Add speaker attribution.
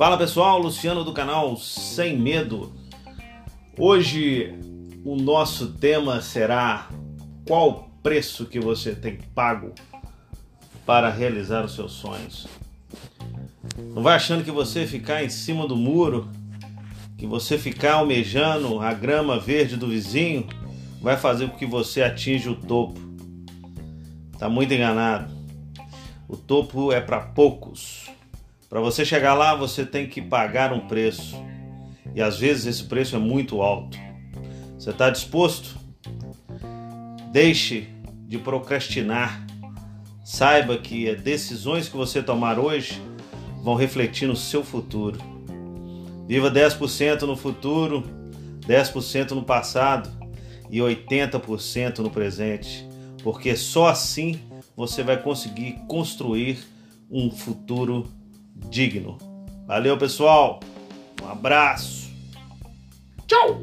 Speaker 1: Fala pessoal, Luciano do canal Sem Medo. Hoje o nosso tema será qual preço que você tem pago para realizar os seus sonhos. Não vai achando que você ficar em cima do muro, que você ficar almejando a grama verde do vizinho, vai fazer com que você atinja o topo. Tá muito enganado. O topo é para poucos. Para você chegar lá, você tem que pagar um preço. E às vezes esse preço é muito alto. Você está disposto? Deixe de procrastinar. Saiba que as decisões que você tomar hoje vão refletir no seu futuro. Viva 10% no futuro, 10% no passado e 80% no presente, porque só assim você vai conseguir construir um futuro digno. Valeu, pessoal. Um abraço. Tchau.